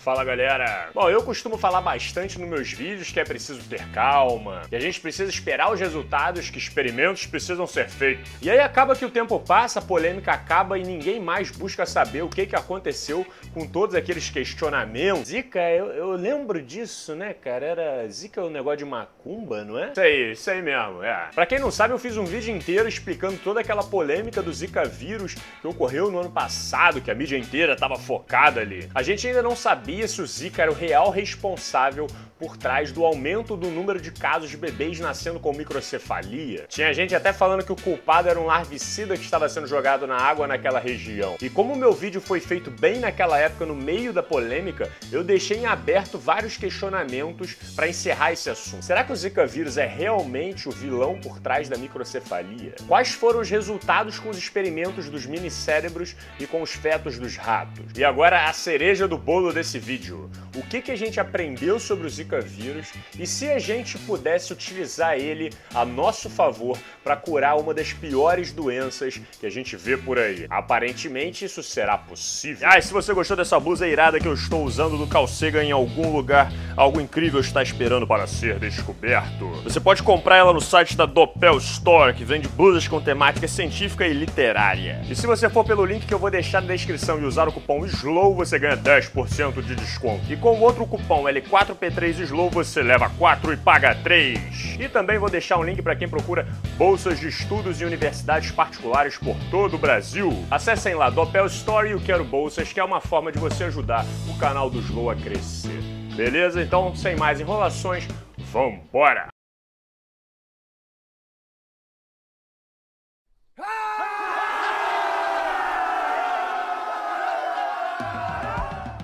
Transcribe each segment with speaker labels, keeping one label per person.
Speaker 1: Fala galera! Bom, eu costumo falar bastante nos meus vídeos que é preciso ter calma, que a gente precisa esperar os resultados, que experimentos precisam ser feitos. E aí acaba que o tempo passa, a polêmica acaba e ninguém mais busca saber o que, que aconteceu com todos aqueles questionamentos. Zika, eu, eu lembro disso, né, cara? Era Zika o um negócio de macumba, não é? Isso aí, isso aí mesmo, é. Pra quem não sabe, eu fiz um vídeo inteiro explicando toda aquela polêmica do Zika vírus que ocorreu no ano passado, que a mídia inteira tava focada ali. A gente ainda não sabia sabia se o Zika era o real responsável por trás do aumento do número de casos de bebês nascendo com microcefalia. Tinha gente até falando que o culpado era um larvicida que estava sendo jogado na água naquela região. E como o meu vídeo foi feito bem naquela época, no meio da polêmica, eu deixei em aberto vários questionamentos para encerrar esse assunto. Será que o Zika vírus é realmente o vilão por trás da microcefalia? Quais foram os resultados com os experimentos dos minicérebros e com os fetos dos ratos? E agora a cereja do bolo desse vídeo. O que, que a gente aprendeu sobre o Zika vírus e se a gente pudesse utilizar ele a nosso favor para curar uma das piores doenças que a gente vê por aí. Aparentemente isso será possível. Ah, e se você gostou dessa blusa irada que eu estou usando do Calcega em algum lugar, algo incrível está esperando para ser descoberto. Você pode comprar ela no site da Doppel Store, que vende blusas com temática científica e literária. E se você for pelo link que eu vou deixar na descrição e usar o cupom SLOW, você ganha 10% de desconto. E com o outro cupom L4P3 Slow você leva 4 e paga 3. E também vou deixar um link para quem procura bolsas de estudos em universidades particulares por todo o Brasil. Acessem lá Doppel Story e o Quero Bolsas, que é uma forma de você ajudar o canal do Slow a crescer. Beleza? Então, sem mais enrolações, vambora!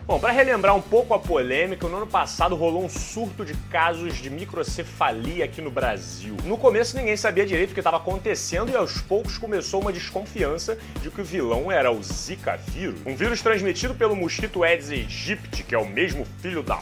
Speaker 1: Bom, para relembrar um pouco a polêmica, no ano passado rolou um surto de casos de microcefalia aqui no Brasil. No começo ninguém sabia direito o que estava acontecendo e aos poucos começou uma desconfiança de que o vilão era o Zika vírus, um vírus transmitido pelo mosquito Aedes aegypti, que é o mesmo filho da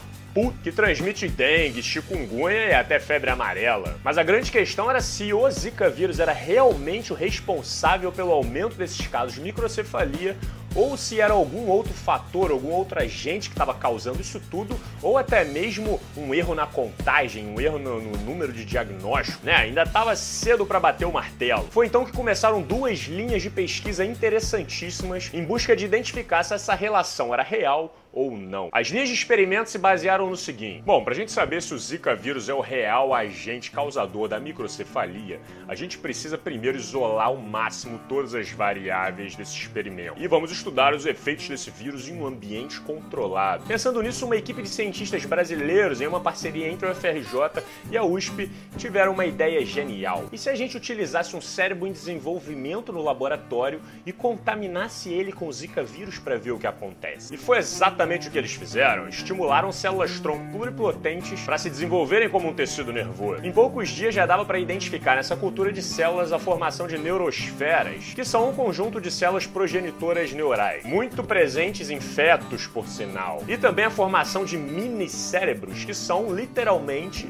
Speaker 1: que transmite dengue, chikungunya e até febre amarela. Mas a grande questão era se o Zika vírus era realmente o responsável pelo aumento desses casos de microcefalia ou se era algum outro fator, algum outro agente que estava causando isso tudo, ou até mesmo um erro na contagem, um erro no, no número de diagnóstico, né? Ainda estava cedo para bater o martelo. Foi então que começaram duas linhas de pesquisa interessantíssimas em busca de identificar se essa relação era real ou não. As linhas de experimento se basearam no seguinte: bom, para a gente saber se o Zika vírus é o real agente causador da microcefalia, a gente precisa primeiro isolar ao máximo todas as variáveis desse experimento. E vamos estudar os efeitos desse vírus em um ambiente controlado. Pensando nisso, uma equipe de cientistas brasileiros, em uma parceria entre o FRJ e a USP, tiveram uma ideia genial. E se a gente utilizasse um cérebro em desenvolvimento no laboratório e contaminasse ele com o Zika vírus para ver o que acontece? E foi exatamente exatamente o que eles fizeram. Estimularam células-tronco pluripotentes para se desenvolverem como um tecido nervoso. Em poucos dias já dava para identificar nessa cultura de células a formação de neurosferas, que são um conjunto de células progenitoras neurais, muito presentes em fetos, por sinal. E também a formação de mini-cérebros, que são literalmente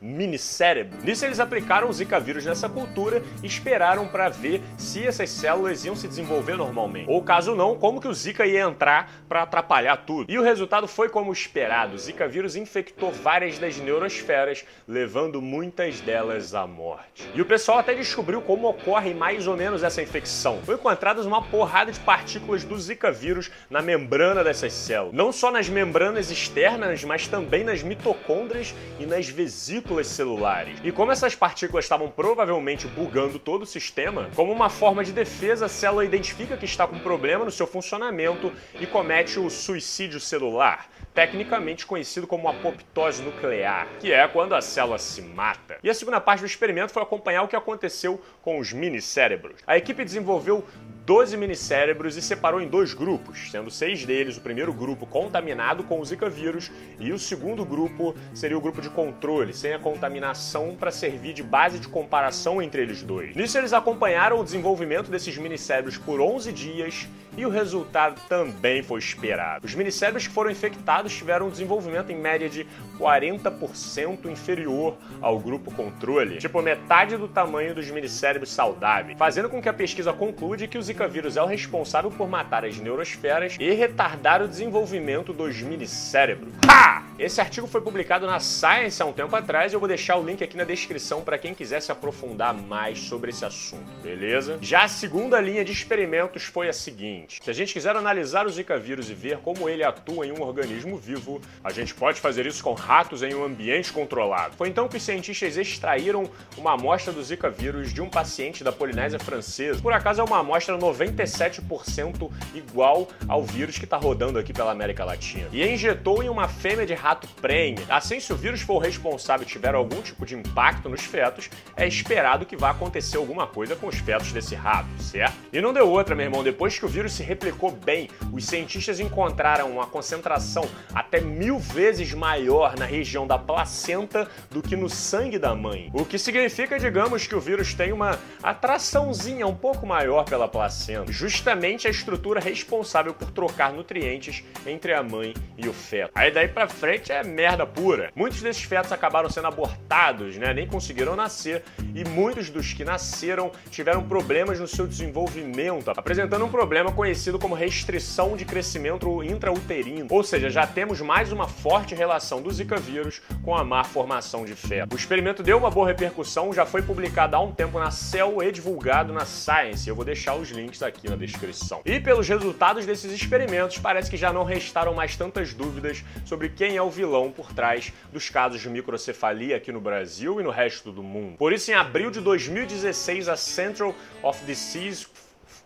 Speaker 1: minicérebro. Nisso eles aplicaram o Zika vírus nessa cultura e esperaram para ver se essas células iam se desenvolver normalmente. Ou caso não, como que o Zika ia entrar para atrapalhar tudo. E o resultado foi como esperado. O Zika vírus infectou várias das neurosferas, levando muitas delas à morte. E o pessoal até descobriu como ocorre mais ou menos essa infecção. Foi encontradas uma porrada de partículas do Zika vírus na membrana dessas células. Não só nas membranas externas, mas também nas mitocôndrias e nas vesículas partículas celulares. E como essas partículas estavam provavelmente bugando todo o sistema, como uma forma de defesa, a célula identifica que está com problema no seu funcionamento e comete o suicídio celular, tecnicamente conhecido como apoptose nuclear, que é quando a célula se mata. E a segunda parte do experimento foi acompanhar o que aconteceu com os minicérebros. A equipe desenvolveu 12 minicérebros e separou em dois grupos, sendo seis deles o primeiro grupo contaminado com o Zika vírus e o segundo grupo seria o grupo de controle, sem a contaminação para servir de base de comparação entre eles dois. Nisso eles acompanharam o desenvolvimento desses minicérebros por 11 dias e o resultado também foi esperado. Os minicérebros que foram infectados tiveram um desenvolvimento em média de 40% inferior ao grupo controle, tipo metade do tamanho dos minicérebros saudáveis, fazendo com que a pesquisa conclude que os Zika vírus é o responsável por matar as neurosferas e retardar o desenvolvimento dos minicérebros. Ha! Esse artigo foi publicado na Science há um tempo atrás eu vou deixar o link aqui na descrição para quem quiser se aprofundar mais sobre esse assunto, beleza? Já a segunda linha de experimentos foi a seguinte: se a gente quiser analisar o Zika vírus e ver como ele atua em um organismo vivo, a gente pode fazer isso com ratos em um ambiente controlado. Foi então que os cientistas extraíram uma amostra do Zika vírus de um paciente da Polinésia Francesa. Por acaso é uma amostra 97% igual ao vírus que está rodando aqui pela América Latina. E injetou em uma fêmea de rato prenhe. Assim, se o vírus for o responsável e tiver algum tipo de impacto nos fetos, é esperado que vá acontecer alguma coisa com os fetos desse rato, certo? E não deu outra, meu irmão. Depois que o vírus se replicou bem, os cientistas encontraram uma concentração até mil vezes maior na região da placenta do que no sangue da mãe. O que significa, digamos, que o vírus tem uma atraçãozinha um pouco maior pela placenta, justamente a estrutura responsável por trocar nutrientes entre a mãe e o feto. Aí daí pra frente é merda pura. Muitos desses fetos acabaram sendo abortados, né? Nem conseguiram nascer e muitos dos que nasceram tiveram problemas no seu desenvolvimento, apresentando um problema conhecido como restrição de crescimento intrauterino. Ou seja, já temos mais uma forte relação do Zika vírus com a má formação de feto. O experimento deu uma boa repercussão, já foi publicado há um tempo na Cell e divulgado na Science. Eu vou deixar os links aqui na descrição. E pelos resultados desses experimentos, parece que já não restaram mais tantas dúvidas sobre quem é o vilão por trás dos casos de microcefalia aqui no Brasil e no resto do mundo. Por isso, em abril de 2016, a Central of Disease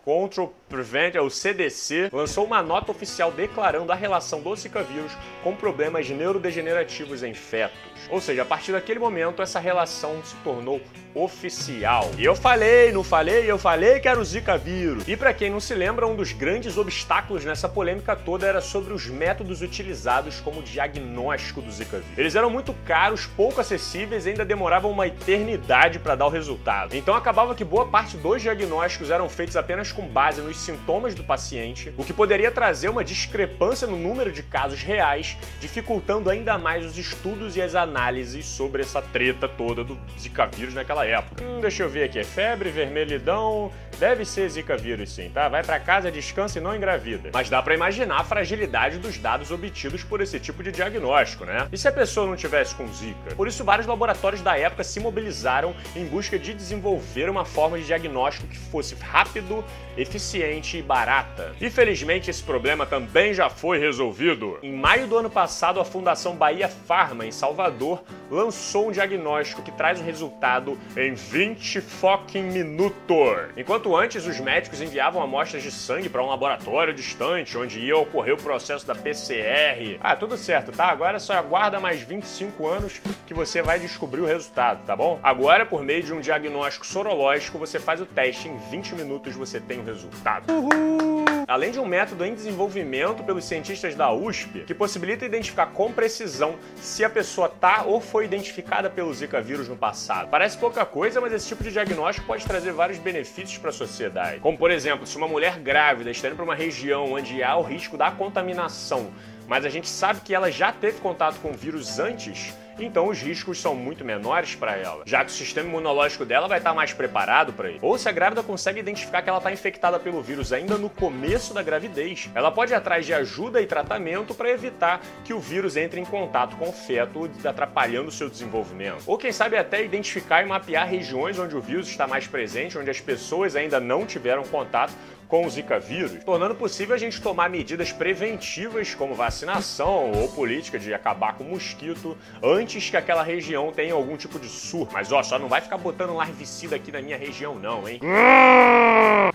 Speaker 1: Control Prevent, o CDC, lançou uma nota oficial declarando a relação do Zika vírus com problemas neurodegenerativos em fetos. Ou seja, a partir daquele momento, essa relação se tornou oficial. E eu falei, não falei, eu falei que era o Zika vírus. E para quem não se lembra, um dos grandes obstáculos nessa polêmica toda era sobre os métodos utilizados como diagnóstico do Zika vírus. Eles eram muito caros, pouco acessíveis e ainda demoravam uma eternidade para dar o resultado. Então acabava que boa parte dos diagnósticos eram feitos apenas com base nos sintomas do paciente, o que poderia trazer uma discrepância no número de casos reais, dificultando ainda mais os estudos e as análises sobre essa treta toda do Zika vírus naquela época. Hum, deixa eu ver aqui, é febre, vermelhidão, deve ser zika vírus sim, tá? Vai para casa, descansa e não engravida. Mas dá para imaginar a fragilidade dos dados obtidos por esse tipo de diagnóstico, né? E se a pessoa não tivesse com zika? Por isso, vários laboratórios da época se mobilizaram em busca de desenvolver uma forma de diagnóstico que fosse rápido, eficiente e barata. E felizmente esse problema também já foi resolvido. Em maio do ano passado, a Fundação Bahia Pharma, em Salvador, lançou um diagnóstico que traz o resultado em 20 fucking minutos. Enquanto antes os médicos enviavam amostras de sangue para um laboratório distante, onde ia ocorrer o processo da PCR. Ah, tudo certo, tá? Agora só aguarda mais 25 anos que você vai descobrir o resultado, tá bom? Agora, por meio de um diagnóstico sorológico, você faz o teste em 20 minutos você tem o resultado. Uhul! Além de um método em desenvolvimento pelos cientistas da USP, que possibilita identificar com precisão se a pessoa tá ou foi identificada pelo Zika vírus no passado. Parece pouca coisa, mas esse tipo de diagnóstico pode trazer vários benefícios para sociedade. Como, por exemplo, se uma mulher grávida está indo para uma região onde há o risco da contaminação, mas a gente sabe que ela já teve contato com o vírus antes, então os riscos são muito menores para ela, já que o sistema imunológico dela vai estar mais preparado para ele. Ou se a grávida consegue identificar que ela está infectada pelo vírus ainda no começo da gravidez, ela pode ir atrás de ajuda e tratamento para evitar que o vírus entre em contato com o feto, atrapalhando o seu desenvolvimento. Ou quem sabe até identificar e mapear regiões onde o vírus está mais presente, onde as pessoas ainda não tiveram contato com o Zika vírus, tornando possível a gente tomar medidas preventivas como vacinação ou política de acabar com o mosquito antes que aquela região tenha algum tipo de surto. Mas ó, só não vai ficar botando larvicida aqui na minha região não, hein?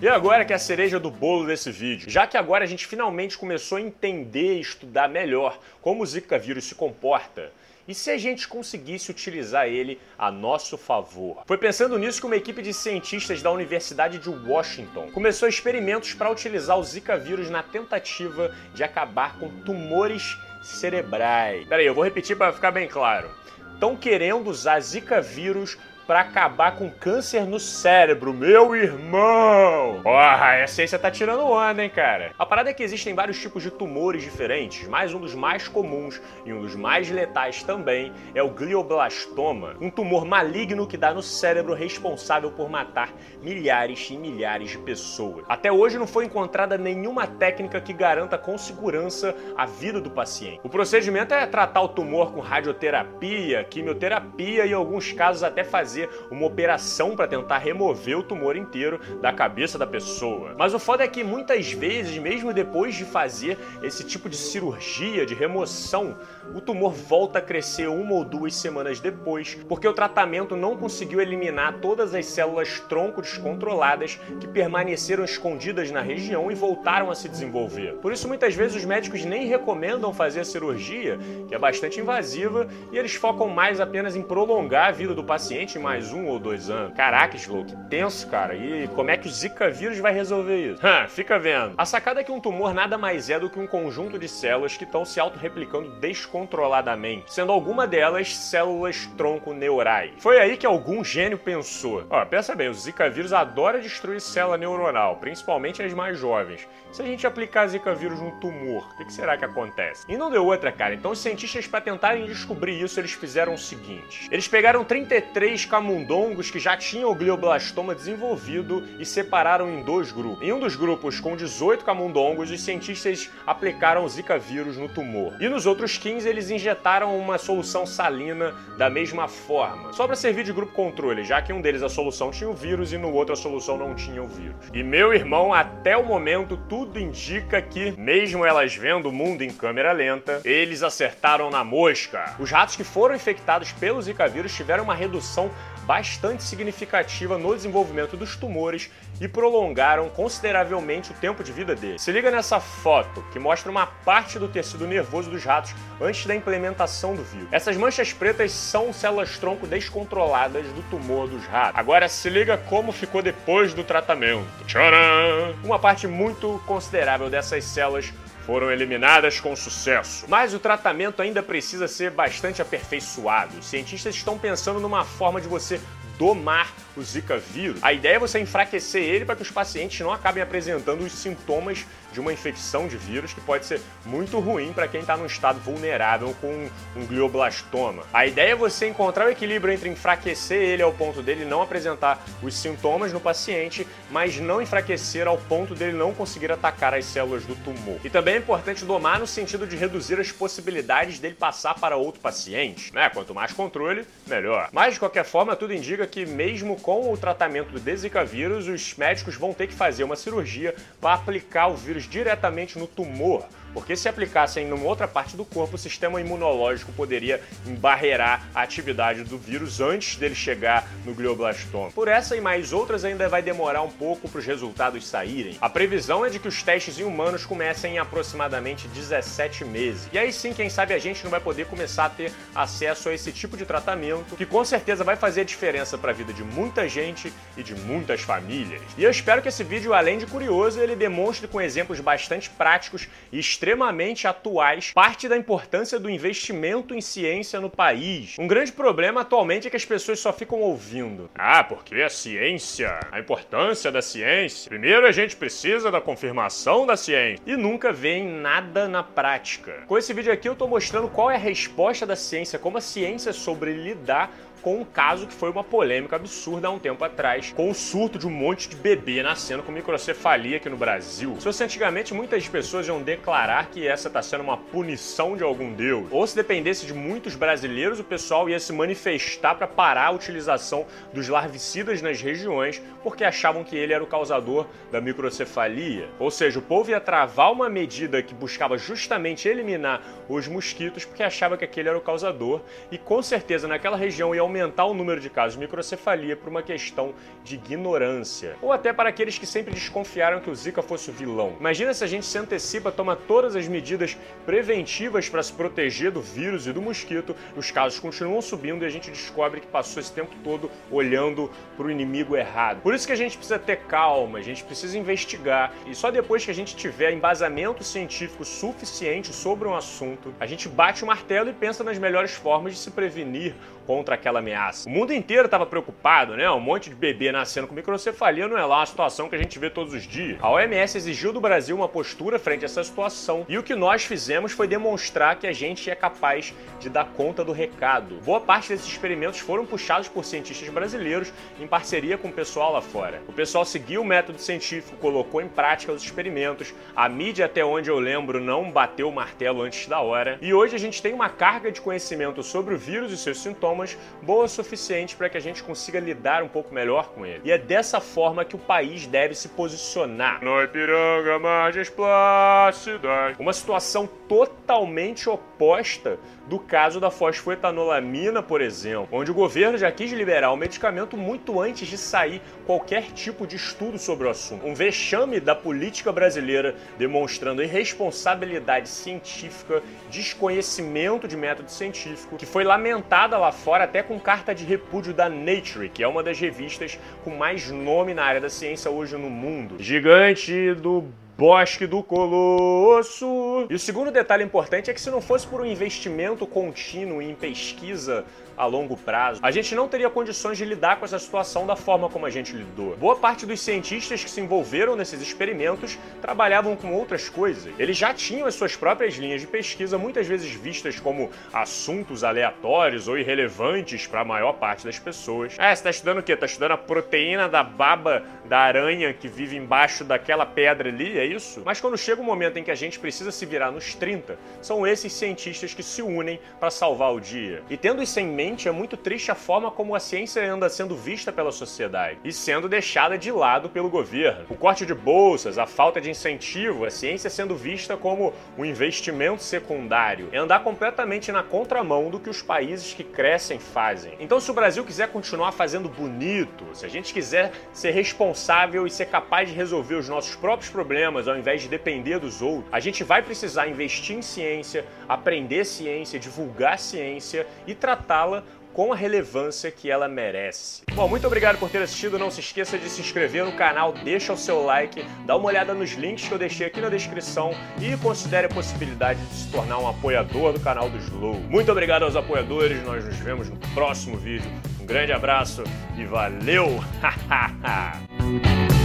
Speaker 1: E agora que é a cereja do bolo desse vídeo, já que agora a gente finalmente começou a entender e estudar melhor como o Zika vírus se comporta, e se a gente conseguisse utilizar ele a nosso favor? Foi pensando nisso que uma equipe de cientistas da Universidade de Washington começou experimentos para utilizar o Zika vírus na tentativa de acabar com tumores cerebrais. Peraí, eu vou repetir para ficar bem claro. Estão querendo usar Zika vírus para acabar com câncer no cérebro, meu irmão! Porra, a ciência tá tirando onda, hein, cara? A parada é que existem vários tipos de tumores diferentes, mas um dos mais comuns e um dos mais letais também é o glioblastoma, um tumor maligno que dá no cérebro responsável por matar milhares e milhares de pessoas. Até hoje não foi encontrada nenhuma técnica que garanta com segurança a vida do paciente. O procedimento é tratar o tumor com radioterapia, quimioterapia e, em alguns casos, até fazer uma operação para tentar remover o tumor inteiro da cabeça da pessoa. Mas o foda é que muitas vezes, mesmo depois de fazer esse tipo de cirurgia, de remoção, o tumor volta a crescer uma ou duas semanas depois, porque o tratamento não conseguiu eliminar todas as células tronco descontroladas que permaneceram escondidas na região e voltaram a se desenvolver. Por isso, muitas vezes, os médicos nem recomendam fazer a cirurgia, que é bastante invasiva, e eles focam mais apenas em prolongar a vida do paciente mais um ou dois anos. Caraca, Slow, que tenso, cara. E como é que o Zika vírus vai resolver isso? fica vendo. A sacada é que um tumor nada mais é do que um conjunto de células que estão se autorreplicando descontroladamente, sendo alguma delas células tronco neurais. Foi aí que algum gênio pensou: ó, pensa bem, o Zika vírus adora destruir célula neuronal, principalmente as mais jovens. Se a gente aplicar Zika vírus num tumor, o que será que acontece? E não deu outra, cara. Então os cientistas, para tentarem descobrir isso, eles fizeram o seguinte: eles pegaram 33 camundongos que já tinham o glioblastoma desenvolvido e separaram em dois grupos. Em um dos grupos, com 18 camundongos, os cientistas aplicaram o Zika vírus no tumor. E nos outros 15, eles injetaram uma solução salina da mesma forma, só para servir de grupo controle, já que um deles a solução tinha o vírus e no outro a solução não tinha o vírus. E meu irmão, até o momento, tudo indica que, mesmo elas vendo o mundo em câmera lenta, eles acertaram na mosca. Os ratos que foram infectados pelo Zika vírus tiveram uma redução bastante significativa no desenvolvimento dos tumores e prolongaram consideravelmente o tempo de vida deles. Se liga nessa foto, que mostra uma parte do tecido nervoso dos ratos antes da implementação do vírus. Essas manchas pretas são células-tronco descontroladas do tumor dos ratos. Agora se liga como ficou depois do tratamento. Tcharam! Uma parte muito considerável dessas células foram eliminadas com sucesso. Mas o tratamento ainda precisa ser bastante aperfeiçoado. Os cientistas estão pensando numa forma de você domar o Zika vírus. A ideia é você enfraquecer ele para que os pacientes não acabem apresentando os sintomas de uma infecção de vírus que pode ser muito ruim para quem está num estado vulnerável com um glioblastoma. A ideia é você encontrar o equilíbrio entre enfraquecer ele ao ponto dele não apresentar os sintomas no paciente, mas não enfraquecer ao ponto dele não conseguir atacar as células do tumor. E também é importante domar no sentido de reduzir as possibilidades dele passar para outro paciente, né? Quanto mais controle, melhor. Mas de qualquer forma, tudo indica que mesmo com o tratamento do Zika vírus, os médicos vão ter que fazer uma cirurgia para aplicar o vírus diretamente no tumor porque se aplicassem em outra parte do corpo, o sistema imunológico poderia embarrear a atividade do vírus antes dele chegar no glioblastoma. Por essa e mais outras ainda vai demorar um pouco para os resultados saírem. A previsão é de que os testes em humanos comecem em aproximadamente 17 meses. E aí sim, quem sabe a gente não vai poder começar a ter acesso a esse tipo de tratamento, que com certeza vai fazer diferença para a vida de muita gente e de muitas famílias. E eu espero que esse vídeo, além de curioso, ele demonstre com exemplos bastante práticos e extremamente atuais, parte da importância do investimento em ciência no país. Um grande problema atualmente é que as pessoas só ficam ouvindo. Ah, porque a ciência, a importância da ciência. Primeiro a gente precisa da confirmação da ciência e nunca veem nada na prática. Com esse vídeo aqui eu tô mostrando qual é a resposta da ciência, como a ciência sobre lidar com um caso que foi uma polêmica absurda há um tempo atrás, com o surto de um monte de bebê nascendo com microcefalia aqui no Brasil. Se fosse antigamente, muitas pessoas iam declarar que essa está sendo uma punição de algum deus. Ou se dependesse de muitos brasileiros, o pessoal ia se manifestar para parar a utilização dos larvicidas nas regiões, porque achavam que ele era o causador da microcefalia. Ou seja, o povo ia travar uma medida que buscava justamente eliminar os mosquitos, porque achava que aquele era o causador, e com certeza naquela região ia aumentar o número de casos de microcefalia por uma questão de ignorância, ou até para aqueles que sempre desconfiaram que o Zika fosse o vilão. Imagina se a gente se antecipa, toma todas as medidas preventivas para se proteger do vírus e do mosquito, os casos continuam subindo e a gente descobre que passou esse tempo todo olhando para o inimigo errado. Por isso que a gente precisa ter calma, a gente precisa investigar, e só depois que a gente tiver embasamento científico suficiente sobre um assunto, a gente bate o martelo e pensa nas melhores formas de se prevenir contra aquela ameaça. O mundo inteiro estava preocupado, né? Um monte de bebê nascendo com microcefalia não é lá uma situação que a gente vê todos os dias. A OMS exigiu do Brasil uma postura frente a essa situação e o que nós fizemos foi demonstrar que a gente é capaz de dar conta do recado. Boa parte desses experimentos foram puxados por cientistas brasileiros em parceria com o pessoal lá fora. O pessoal seguiu o método científico, colocou em prática os experimentos, a mídia, até onde eu lembro, não bateu o martelo antes da hora, e hoje a gente tem uma carga de conhecimento sobre o vírus e seus sintomas boa o suficiente para que a gente consiga lidar um pouco melhor com ele. E é dessa forma que o país deve se posicionar. No Ipiranga, margens plácidas. Uma situação totalmente oposta do caso da fosfoetanolamina, por exemplo, onde o governo já quis liberar o medicamento muito antes de sair qualquer tipo de estudo sobre o assunto. Um vexame da política brasileira demonstrando irresponsabilidade científica, desconhecimento de método científico, que foi lamentada lá fora até com carta de repúdio da Nature, que é uma das revistas com mais nome na área da ciência hoje no mundo. Gigante do Bosque do Colosso. E o segundo detalhe importante é que se não fosse por um investimento contínuo em pesquisa a longo prazo, a gente não teria condições de lidar com essa situação da forma como a gente lidou. Boa parte dos cientistas que se envolveram nesses experimentos trabalhavam com outras coisas. Eles já tinham as suas próprias linhas de pesquisa, muitas vezes vistas como assuntos aleatórios ou irrelevantes para a maior parte das pessoas. É, você tá estudando o quê? Tá estudando a proteína da baba da aranha que vive embaixo daquela pedra ali? É isso? Mas quando chega o momento em que a gente precisa se virar nos 30, são esses cientistas que se unem para salvar o dia. E tendo isso em mente, é muito triste a forma como a ciência anda sendo vista pela sociedade e sendo deixada de lado pelo governo. O corte de bolsas, a falta de incentivo, a ciência sendo vista como um investimento secundário, é andar completamente na contramão do que os países que crescem fazem. Então, se o Brasil quiser continuar fazendo bonito, se a gente quiser ser responsável e ser capaz de resolver os nossos próprios problemas ao invés de depender dos outros, a gente vai precisar investir em ciência, aprender ciência, divulgar ciência e tratá-la com a relevância que ela merece. Bom, muito obrigado por ter assistido. Não se esqueça de se inscrever no canal, deixa o seu like, dá uma olhada nos links que eu deixei aqui na descrição e considere a possibilidade de se tornar um apoiador do canal do Slow. Muito obrigado aos apoiadores, nós nos vemos no próximo vídeo. Um grande abraço e valeu!